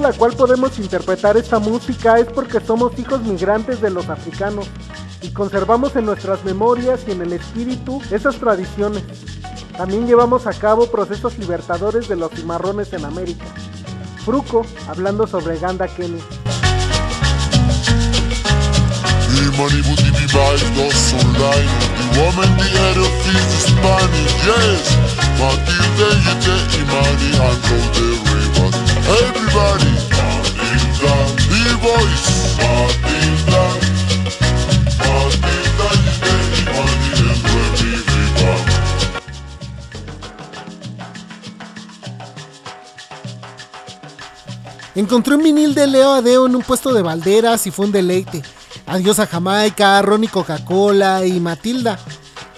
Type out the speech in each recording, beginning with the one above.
la cual podemos interpretar esta música es porque somos hijos migrantes de los africanos y conservamos en nuestras memorias y en el espíritu esas tradiciones. También llevamos a cabo procesos libertadores de los cimarrones en América. Fruco, hablando sobre Ganda Kenny. Encontré un vinil de Leo Adeo en un puesto de balderas y fue un deleite. Adiós a Jamaica, Ronnie Coca-Cola y Matilda.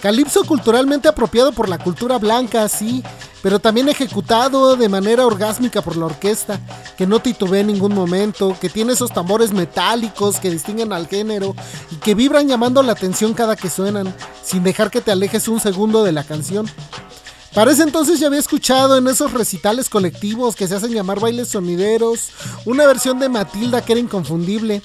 Calipso culturalmente apropiado por la cultura blanca, sí, pero también ejecutado de manera orgásmica por la orquesta, que no titubea en ningún momento, que tiene esos tambores metálicos que distinguen al género y que vibran llamando la atención cada que suenan, sin dejar que te alejes un segundo de la canción. Para ese entonces ya había escuchado en esos recitales colectivos que se hacen llamar bailes sonideros, una versión de Matilda que era inconfundible,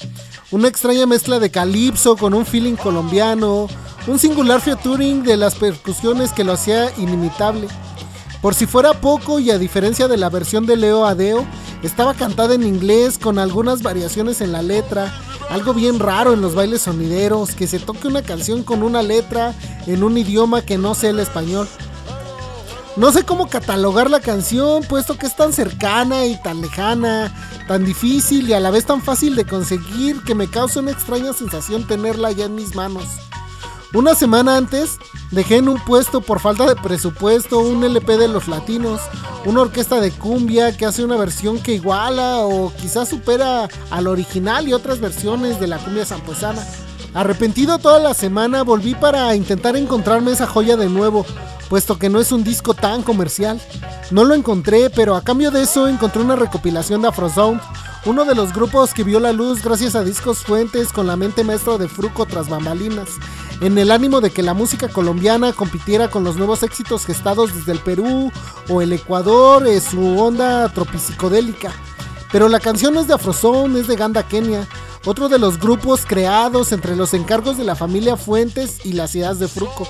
una extraña mezcla de calipso con un feeling colombiano, un singular featuring de las percusiones que lo hacía inimitable. Por si fuera poco y a diferencia de la versión de Leo Adeo, estaba cantada en inglés con algunas variaciones en la letra, algo bien raro en los bailes sonideros, que se toque una canción con una letra en un idioma que no sea el español. No sé cómo catalogar la canción, puesto que es tan cercana y tan lejana, tan difícil y a la vez tan fácil de conseguir que me causa una extraña sensación tenerla ya en mis manos. Una semana antes dejé en un puesto por falta de presupuesto un LP de los latinos, una orquesta de cumbia que hace una versión que iguala o quizás supera al original y otras versiones de la cumbia zampuesana. Arrepentido toda la semana volví para intentar encontrarme esa joya de nuevo, puesto que no es un disco tan comercial. No lo encontré, pero a cambio de eso encontré una recopilación de Afrosound, uno de los grupos que vio la luz gracias a discos fuentes con la mente maestra de Fruco tras bambalinas, en el ánimo de que la música colombiana compitiera con los nuevos éxitos gestados desde el Perú o el Ecuador en su onda tropicodélica. Pero la canción no es de Afrosound, es de Ganda Kenia, otro de los grupos creados entre los encargos de la familia Fuentes y las ideas de Fruco.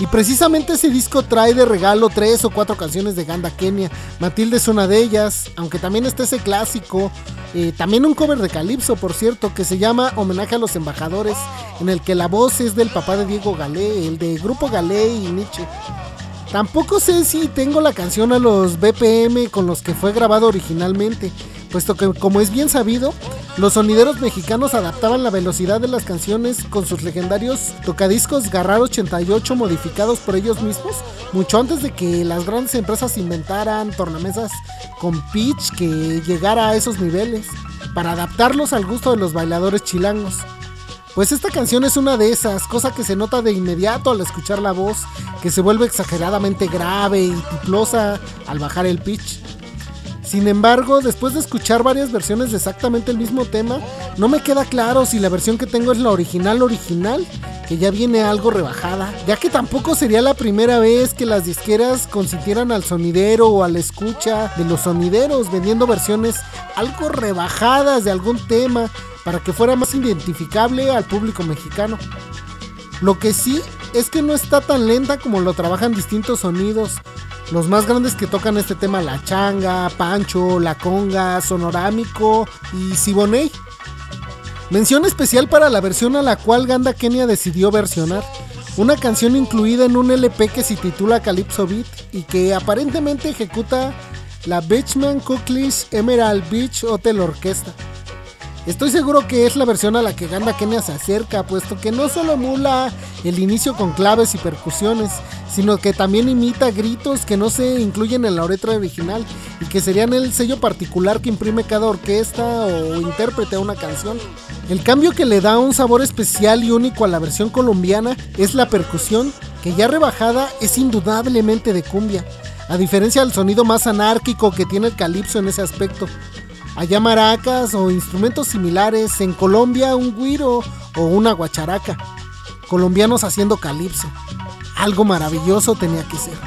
Y precisamente ese disco trae de regalo tres o cuatro canciones de Ganda Kenia. Matilde es una de ellas, aunque también está ese clásico, eh, también un cover de Calypso, por cierto, que se llama Homenaje a los Embajadores, en el que la voz es del papá de Diego Galé, el de Grupo Galé y Nietzsche. Tampoco sé si tengo la canción a los BPM con los que fue grabado originalmente, puesto que como es bien sabido, los sonideros mexicanos adaptaban la velocidad de las canciones con sus legendarios tocadiscos Garrar 88 modificados por ellos mismos, mucho antes de que las grandes empresas inventaran tornamesas con pitch que llegara a esos niveles, para adaptarlos al gusto de los bailadores chilangos. Pues esta canción es una de esas, cosa que se nota de inmediato al escuchar la voz, que se vuelve exageradamente grave y tiplosa al bajar el pitch. Sin embargo, después de escuchar varias versiones de exactamente el mismo tema, no me queda claro si la versión que tengo es la original original, que ya viene algo rebajada, ya que tampoco sería la primera vez que las disqueras consintieran al sonidero o a la escucha de los sonideros vendiendo versiones algo rebajadas de algún tema para que fuera más identificable al público mexicano. Lo que sí es que no está tan lenta como lo trabajan distintos sonidos. Los más grandes que tocan este tema, La Changa, Pancho, La Conga, Sonorámico y Siboney. Mención especial para la versión a la cual Ganda Kenia decidió versionar. Una canción incluida en un LP que se titula Calypso Beat y que aparentemente ejecuta la Beachman Cooklish Emerald Beach Hotel Orquesta. Estoy seguro que es la versión a la que Ganda Kenia se acerca, puesto que no solo emula el inicio con claves y percusiones, sino que también imita gritos que no se incluyen en la letra original y que serían el sello particular que imprime cada orquesta o intérprete a una canción. El cambio que le da un sabor especial y único a la versión colombiana es la percusión, que ya rebajada es indudablemente de cumbia, a diferencia del sonido más anárquico que tiene el calipso en ese aspecto. Allá maracas o instrumentos similares, en Colombia un guiro o una guacharaca. Colombianos haciendo calipso. Algo maravilloso tenía que ser.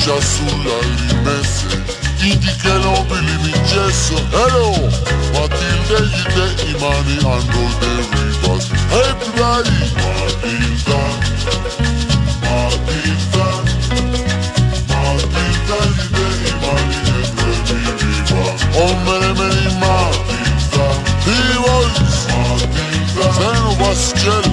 Faccia sulla rimesse Indica non mi gesso Hello. Matilde gli te i mani hanno dei ribas Everybody Matilda Matilda Matilda gli te i mani hanno dei ribas Oh mene mene Matilda The voice Matilda Sen was jelly